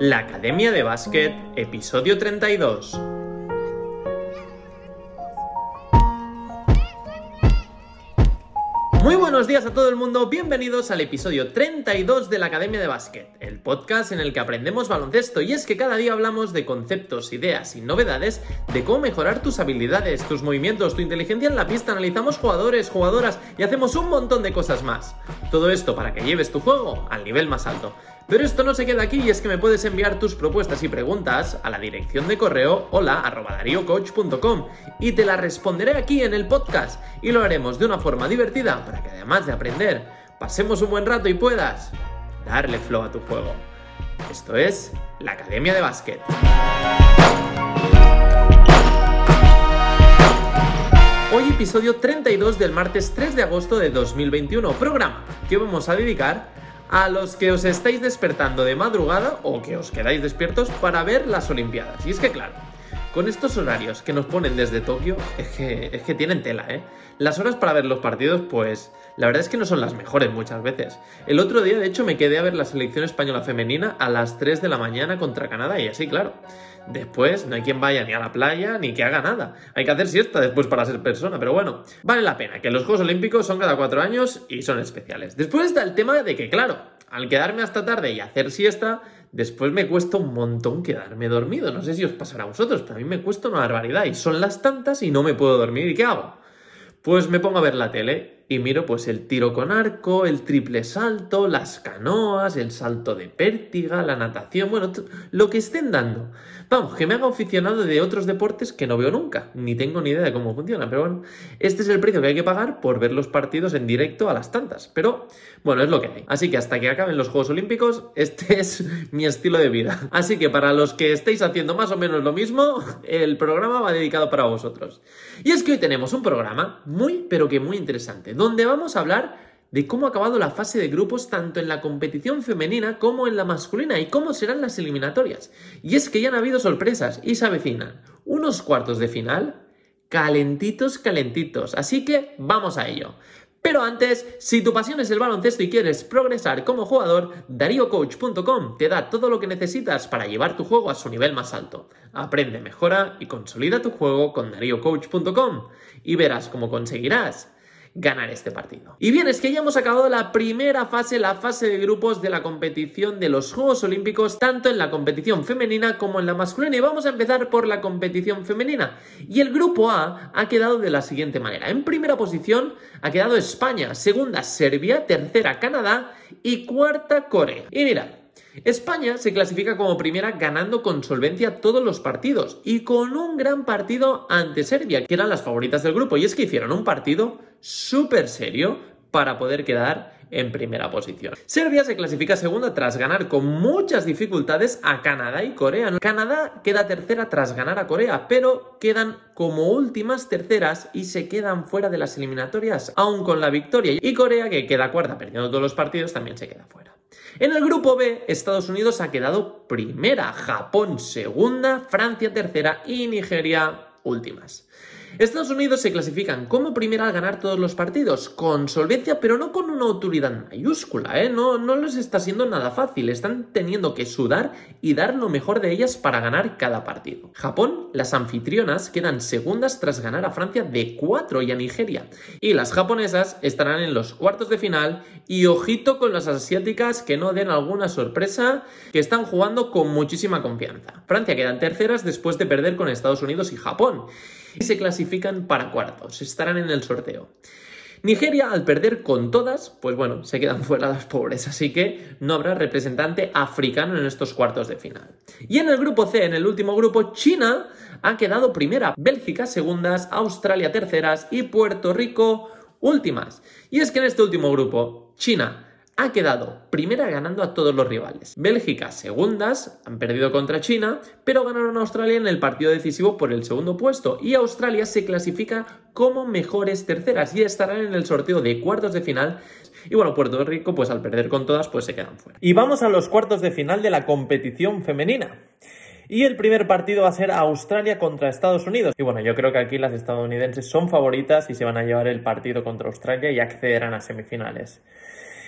La Academia de Básquet, episodio 32. Muy buenos días a todo el mundo, bienvenidos al episodio 32 de la Academia de Básquet, el podcast en el que aprendemos baloncesto y es que cada día hablamos de conceptos, ideas y novedades de cómo mejorar tus habilidades, tus movimientos, tu inteligencia en la pista, analizamos jugadores, jugadoras y hacemos un montón de cosas más. Todo esto para que lleves tu juego al nivel más alto. Pero esto no se queda aquí y es que me puedes enviar tus propuestas y preguntas a la dirección de correo hola.dariocoach.com y te las responderé aquí en el podcast y lo haremos de una forma divertida para que además de aprender, pasemos un buen rato y puedas darle flow a tu juego. Esto es la Academia de Básquet. Hoy episodio 32 del martes 3 de agosto de 2021, programa que vamos a dedicar a los que os estáis despertando de madrugada o que os quedáis despiertos para ver las Olimpiadas. Y es que claro, con estos horarios que nos ponen desde Tokio, es que, es que tienen tela, ¿eh? Las horas para ver los partidos, pues la verdad es que no son las mejores muchas veces. El otro día, de hecho, me quedé a ver la selección española femenina a las 3 de la mañana contra Canadá y así, claro. Después no hay quien vaya ni a la playa ni que haga nada. Hay que hacer siesta después para ser persona, pero bueno, vale la pena, que los Juegos Olímpicos son cada cuatro años y son especiales. Después está el tema de que, claro, al quedarme hasta tarde y hacer siesta, después me cuesta un montón quedarme dormido. No sé si os pasará a vosotros, pero a mí me cuesta una barbaridad y son las tantas y no me puedo dormir. ¿Y qué hago? Pues me pongo a ver la tele y miro pues el tiro con arco, el triple salto, las canoas, el salto de pértiga, la natación, bueno, lo que estén dando. Vamos, que me haga aficionado de otros deportes que no veo nunca, ni tengo ni idea de cómo funciona, pero bueno, este es el precio que hay que pagar por ver los partidos en directo a las tantas, pero bueno, es lo que hay. Así que hasta que acaben los Juegos Olímpicos, este es mi estilo de vida. Así que para los que estéis haciendo más o menos lo mismo, el programa va dedicado para vosotros. Y es que hoy tenemos un programa muy, pero que muy interesante, donde vamos a hablar de cómo ha acabado la fase de grupos tanto en la competición femenina como en la masculina y cómo serán las eliminatorias. Y es que ya han habido sorpresas y se avecinan unos cuartos de final calentitos, calentitos. Así que vamos a ello. Pero antes, si tu pasión es el baloncesto y quieres progresar como jugador, DarioCoach.com te da todo lo que necesitas para llevar tu juego a su nivel más alto. Aprende, mejora y consolida tu juego con DarioCoach.com y verás cómo conseguirás ganar este partido. Y bien, es que ya hemos acabado la primera fase, la fase de grupos de la competición de los Juegos Olímpicos, tanto en la competición femenina como en la masculina. Y vamos a empezar por la competición femenina. Y el grupo A ha quedado de la siguiente manera. En primera posición ha quedado España, segunda Serbia, tercera Canadá y cuarta Corea. Y mira, España se clasifica como primera ganando con solvencia todos los partidos y con un gran partido ante Serbia, que eran las favoritas del grupo. Y es que hicieron un partido súper serio para poder quedar en primera posición. Serbia se clasifica segunda tras ganar con muchas dificultades a Canadá y Corea. Canadá queda tercera tras ganar a Corea, pero quedan como últimas terceras y se quedan fuera de las eliminatorias, aún con la victoria. Y Corea, que queda cuarta perdiendo todos los partidos, también se queda fuera. En el grupo B, Estados Unidos ha quedado primera, Japón segunda, Francia tercera y Nigeria últimas. Estados Unidos se clasifican como primera al ganar todos los partidos, con solvencia, pero no con una autoridad mayúscula, ¿eh? No, no les está siendo nada fácil, están teniendo que sudar y dar lo mejor de ellas para ganar cada partido. Japón, las anfitrionas, quedan segundas tras ganar a Francia de 4 y a Nigeria. Y las japonesas estarán en los cuartos de final y ojito con las asiáticas que no den alguna sorpresa, que están jugando con muchísima confianza. Francia quedan terceras después de perder con Estados Unidos y Japón y se clasifican para cuartos, estarán en el sorteo. Nigeria, al perder con todas, pues bueno, se quedan fuera las pobres, así que no habrá representante africano en estos cuartos de final. Y en el grupo C, en el último grupo, China ha quedado primera, Bélgica segundas, Australia terceras y Puerto Rico últimas. Y es que en este último grupo, China ha quedado primera ganando a todos los rivales. Bélgica segundas, han perdido contra China, pero ganaron a Australia en el partido decisivo por el segundo puesto y Australia se clasifica como mejores terceras y estarán en el sorteo de cuartos de final. Y bueno, Puerto Rico, pues al perder con todas, pues se quedan fuera. Y vamos a los cuartos de final de la competición femenina. Y el primer partido va a ser Australia contra Estados Unidos. Y bueno, yo creo que aquí las estadounidenses son favoritas y se van a llevar el partido contra Australia y accederán a semifinales.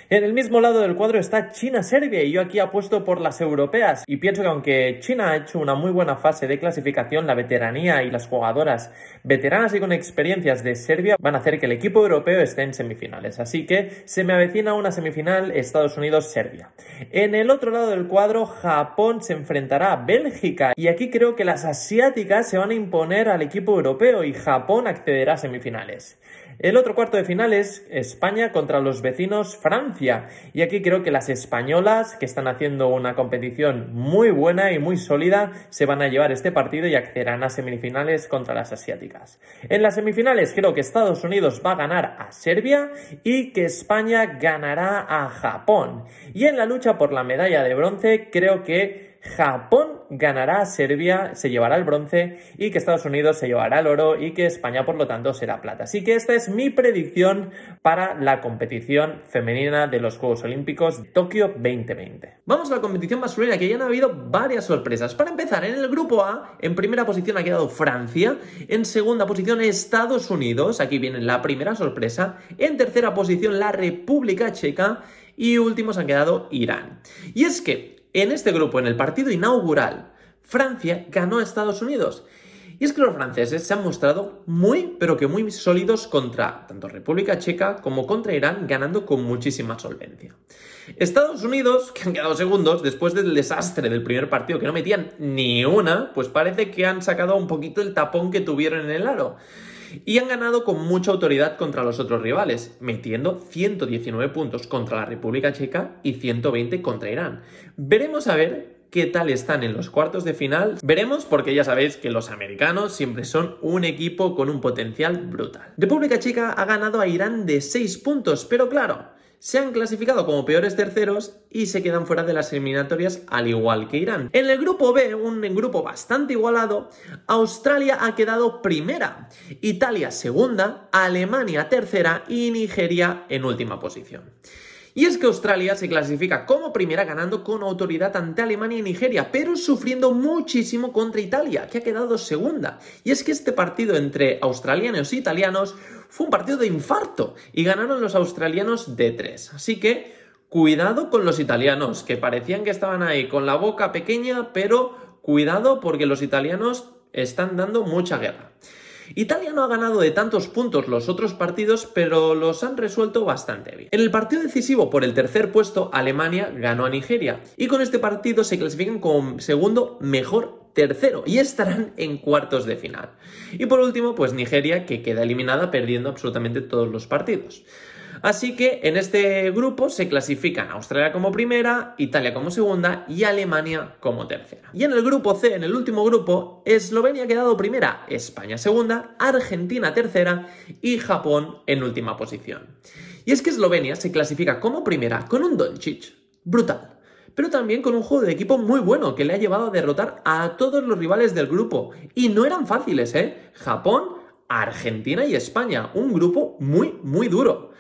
En el mismo lado del cuadro está China-Serbia y yo aquí apuesto por las europeas y pienso que aunque China ha hecho una muy buena fase de clasificación, la veteranía y las jugadoras veteranas y con experiencias de Serbia van a hacer que el equipo europeo esté en semifinales. Así que se me avecina una semifinal Estados Unidos-Serbia. En el otro lado del cuadro, Japón se enfrentará a Bélgica y aquí creo que las asiáticas se van a imponer al equipo europeo y Japón accederá a semifinales. El otro cuarto de final es España contra los vecinos Francia. Y aquí creo que las españolas, que están haciendo una competición muy buena y muy sólida, se van a llevar este partido y accederán a semifinales contra las asiáticas. En las semifinales creo que Estados Unidos va a ganar a Serbia y que España ganará a Japón. Y en la lucha por la medalla de bronce creo que Japón ganará Serbia, se llevará el bronce y que Estados Unidos se llevará el oro y que España por lo tanto será plata. Así que esta es mi predicción para la competición femenina de los Juegos Olímpicos de Tokio 2020. Vamos a la competición masculina que ya han habido varias sorpresas. Para empezar, en el grupo A, en primera posición ha quedado Francia, en segunda posición Estados Unidos, aquí viene la primera sorpresa, en tercera posición la República Checa y últimos han quedado Irán. Y es que en este grupo, en el partido inaugural, Francia ganó a Estados Unidos. Y es que los franceses se han mostrado muy, pero que muy sólidos contra tanto República Checa como contra Irán, ganando con muchísima solvencia. Estados Unidos, que han quedado segundos después del desastre del primer partido, que no metían ni una, pues parece que han sacado un poquito el tapón que tuvieron en el aro y han ganado con mucha autoridad contra los otros rivales, metiendo 119 puntos contra la República Checa y 120 contra Irán. Veremos a ver qué tal están en los cuartos de final. Veremos porque ya sabéis que los americanos siempre son un equipo con un potencial brutal. República Checa ha ganado a Irán de 6 puntos, pero claro, se han clasificado como peores terceros y se quedan fuera de las eliminatorias al igual que Irán. En el grupo B, un grupo bastante igualado, Australia ha quedado primera, Italia segunda, Alemania tercera y Nigeria en última posición. Y es que Australia se clasifica como primera ganando con autoridad ante Alemania y Nigeria, pero sufriendo muchísimo contra Italia, que ha quedado segunda. Y es que este partido entre australianos e italianos fue un partido de infarto y ganaron los australianos de tres. Así que cuidado con los italianos, que parecían que estaban ahí con la boca pequeña, pero cuidado porque los italianos están dando mucha guerra. Italia no ha ganado de tantos puntos los otros partidos, pero los han resuelto bastante bien. En el partido decisivo por el tercer puesto, Alemania ganó a Nigeria y con este partido se clasifican como segundo mejor tercero y estarán en cuartos de final. Y por último, pues Nigeria que queda eliminada perdiendo absolutamente todos los partidos. Así que en este grupo se clasifican Australia como primera, Italia como segunda y Alemania como tercera. Y en el grupo C, en el último grupo, Eslovenia ha quedado primera, España segunda, Argentina tercera y Japón en última posición. Y es que Eslovenia se clasifica como primera con un Doncic brutal pero también con un juego de equipo muy bueno que le ha llevado a derrotar a todos los rivales del grupo. Y no eran fáciles, ¿eh? Japón, Argentina y España. Un grupo muy, muy duro.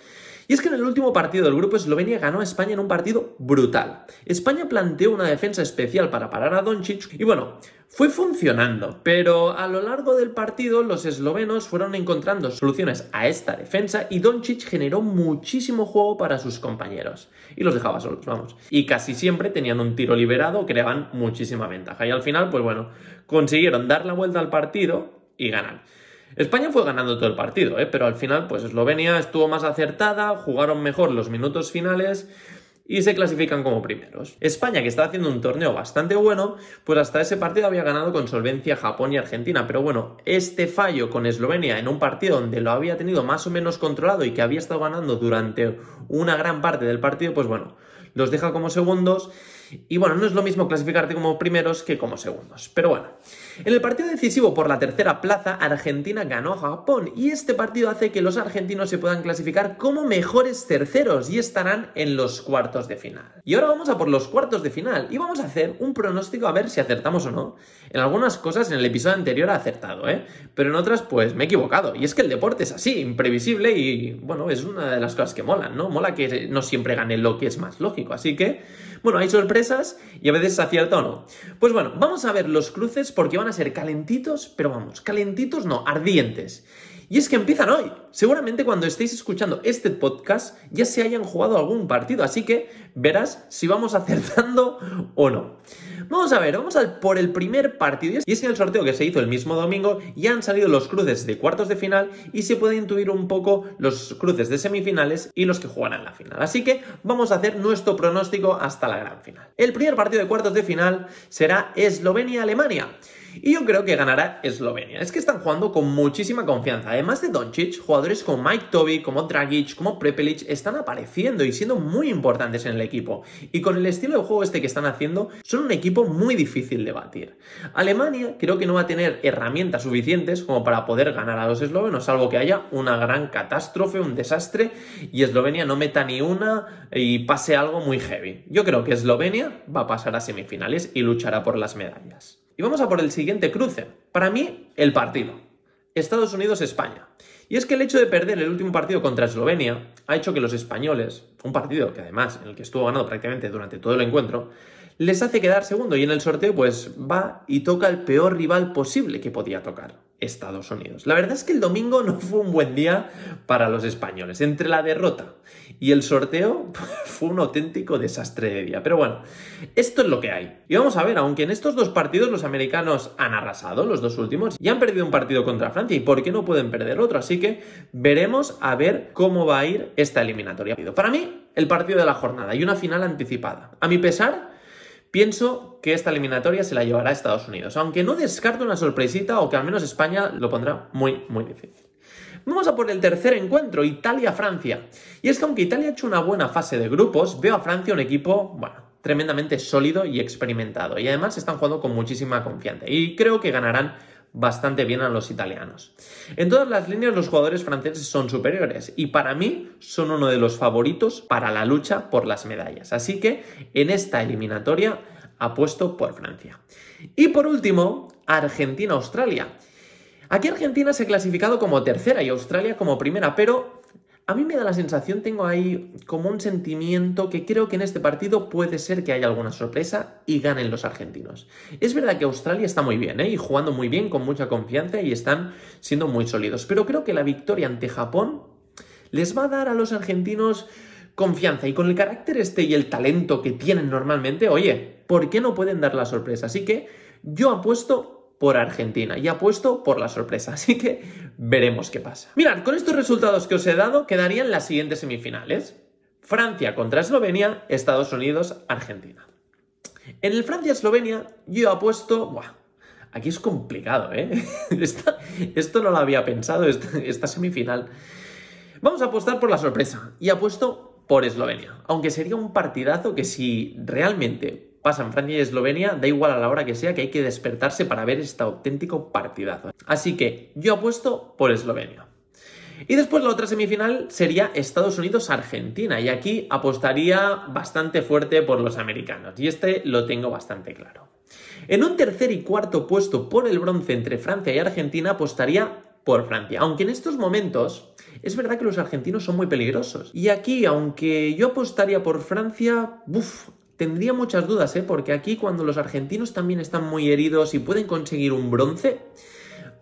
Y es que en el último partido del grupo Eslovenia ganó a España en un partido brutal. España planteó una defensa especial para parar a Doncic y bueno, fue funcionando, pero a lo largo del partido los eslovenos fueron encontrando soluciones a esta defensa y Doncic generó muchísimo juego para sus compañeros y los dejaba solos, vamos. Y casi siempre tenían un tiro liberado, creaban muchísima ventaja y al final, pues bueno, consiguieron dar la vuelta al partido y ganar. España fue ganando todo el partido, ¿eh? pero al final, pues Eslovenia estuvo más acertada, jugaron mejor los minutos finales y se clasifican como primeros. España, que está haciendo un torneo bastante bueno, pues hasta ese partido había ganado con solvencia Japón y Argentina. Pero bueno, este fallo con Eslovenia en un partido donde lo había tenido más o menos controlado y que había estado ganando durante una gran parte del partido, pues bueno, los deja como segundos. Y bueno, no es lo mismo clasificarte como primeros que como segundos. Pero bueno, en el partido decisivo por la tercera plaza, Argentina ganó a Japón y este partido hace que los argentinos se puedan clasificar como mejores terceros y estarán en los cuartos de final. Y ahora vamos a por los cuartos de final y vamos a hacer un pronóstico a ver si acertamos o no. En algunas cosas en el episodio anterior he acertado, ¿eh? Pero en otras pues me he equivocado. Y es que el deporte es así, imprevisible y bueno, es una de las cosas que molan, ¿no? Mola que no siempre gane lo que es más lógico. Así que, bueno, hay sorpresas y a veces se acierta o no. Pues bueno, vamos a ver los cruces porque van a ser calentitos, pero vamos, calentitos no, ardientes. Y es que empiezan hoy. Seguramente cuando estéis escuchando este podcast ya se hayan jugado algún partido, así que verás si vamos acertando o no. Vamos a ver, vamos a por el primer partido. Y es que en el sorteo que se hizo el mismo domingo ya han salido los cruces de cuartos de final y se puede intuir un poco los cruces de semifinales y los que jugarán la final. Así que vamos a hacer nuestro pronóstico hasta la gran final. El primer partido de cuartos de final será Eslovenia-Alemania. Y yo creo que ganará Eslovenia. Es que están jugando con muchísima confianza. Además de Doncic, jugadores como Mike Toby, como Dragic, como Prepelic están apareciendo y siendo muy importantes en el equipo. Y con el estilo de juego este que están haciendo, son un equipo muy difícil de batir. Alemania creo que no va a tener herramientas suficientes como para poder ganar a los eslovenos, salvo que haya una gran catástrofe, un desastre y Eslovenia no meta ni una y pase algo muy heavy. Yo creo que Eslovenia va a pasar a semifinales y luchará por las medallas. Y vamos a por el siguiente cruce. Para mí, el partido. Estados Unidos-España. Y es que el hecho de perder el último partido contra Eslovenia ha hecho que los españoles, un partido que además en el que estuvo ganado prácticamente durante todo el encuentro, les hace quedar segundo y en el sorteo pues va y toca el peor rival posible que podía tocar. Estados Unidos. La verdad es que el domingo no fue un buen día para los españoles. Entre la derrota y el sorteo fue un auténtico desastre de día. Pero bueno, esto es lo que hay. Y vamos a ver, aunque en estos dos partidos los americanos han arrasado, los dos últimos, y han perdido un partido contra Francia, ¿y por qué no pueden perder otro? Así que veremos a ver cómo va a ir esta eliminatoria. Para mí, el partido de la jornada y una final anticipada. A mi pesar, Pienso que esta eliminatoria se la llevará a Estados Unidos, aunque no descarto una sorpresita o que al menos España lo pondrá muy, muy difícil. Vamos a por el tercer encuentro, Italia-Francia. Y es que aunque Italia ha hecho una buena fase de grupos, veo a Francia un equipo, bueno, tremendamente sólido y experimentado. Y además están jugando con muchísima confianza. Y creo que ganarán bastante bien a los italianos. En todas las líneas los jugadores franceses son superiores y para mí son uno de los favoritos para la lucha por las medallas. Así que en esta eliminatoria apuesto por Francia. Y por último, Argentina-Australia. Aquí Argentina se ha clasificado como tercera y Australia como primera, pero a mí me da la sensación, tengo ahí como un sentimiento que creo que en este partido puede ser que haya alguna sorpresa y ganen los argentinos. Es verdad que Australia está muy bien, ¿eh? Y jugando muy bien, con mucha confianza y están siendo muy sólidos. Pero creo que la victoria ante Japón les va a dar a los argentinos confianza y con el carácter este y el talento que tienen normalmente, oye, ¿por qué no pueden dar la sorpresa? Así que yo apuesto por Argentina y apuesto por la sorpresa, así que veremos qué pasa. Mirad, con estos resultados que os he dado quedarían las siguientes semifinales. Francia contra Eslovenia, Estados Unidos, Argentina. En el Francia-Eslovenia yo apuesto... Buah, aquí es complicado, ¿eh? esto no lo había pensado, esta, esta semifinal. Vamos a apostar por la sorpresa y apuesto por Eslovenia, aunque sería un partidazo que si realmente pasan Francia y Eslovenia, da igual a la hora que sea que hay que despertarse para ver este auténtico partidazo. Así que yo apuesto por Eslovenia. Y después la otra semifinal sería Estados Unidos-Argentina. Y aquí apostaría bastante fuerte por los americanos. Y este lo tengo bastante claro. En un tercer y cuarto puesto por el bronce entre Francia y Argentina apostaría por Francia. Aunque en estos momentos es verdad que los argentinos son muy peligrosos. Y aquí, aunque yo apostaría por Francia, uff, tendría muchas dudas, ¿eh? porque aquí cuando los argentinos también están muy heridos y pueden conseguir un bronce,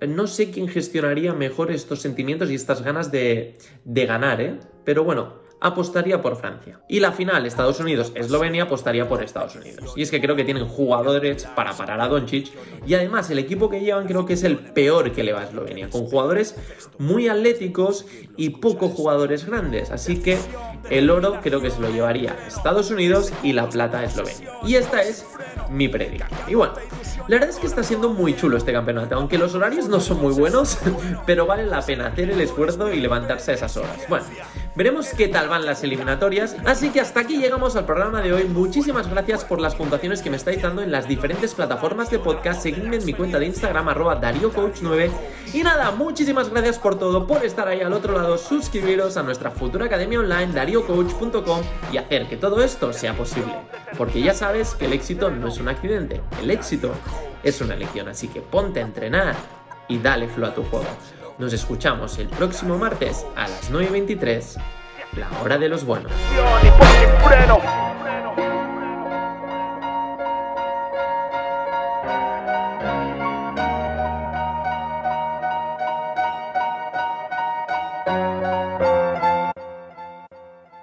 no sé quién gestionaría mejor estos sentimientos y estas ganas de, de ganar, ¿eh? Pero bueno, apostaría por Francia. Y la final, Estados Unidos-Eslovenia, apostaría por Estados Unidos. Y es que creo que tienen jugadores para parar a Doncic. Y además, el equipo que llevan creo que es el peor que le va a Eslovenia. Con jugadores muy atléticos y pocos jugadores grandes. Así que el oro creo que se lo llevaría Estados Unidos y la plata Eslovenia. Y esta es mi predicción. Y bueno, la verdad es que está siendo muy chulo este campeonato, aunque los horarios no son muy buenos, pero vale la pena hacer el esfuerzo y levantarse a esas horas. Bueno, veremos qué tal van las eliminatorias, así que hasta aquí llegamos al programa de hoy. Muchísimas gracias por las puntuaciones que me estáis dando en las diferentes plataformas de podcast. Seguidme en mi cuenta de Instagram, arroba DarioCoach9. Y nada, muchísimas gracias por todo, por estar ahí al otro lado, suscribiros a nuestra futura academia online, dariocoach.com y hacer que todo esto sea posible. Porque ya sabes que el éxito no es un accidente, el éxito es una lección, así que ponte a entrenar y dale flow a tu juego. Nos escuchamos el próximo martes a las 9.23, la hora de los buenos.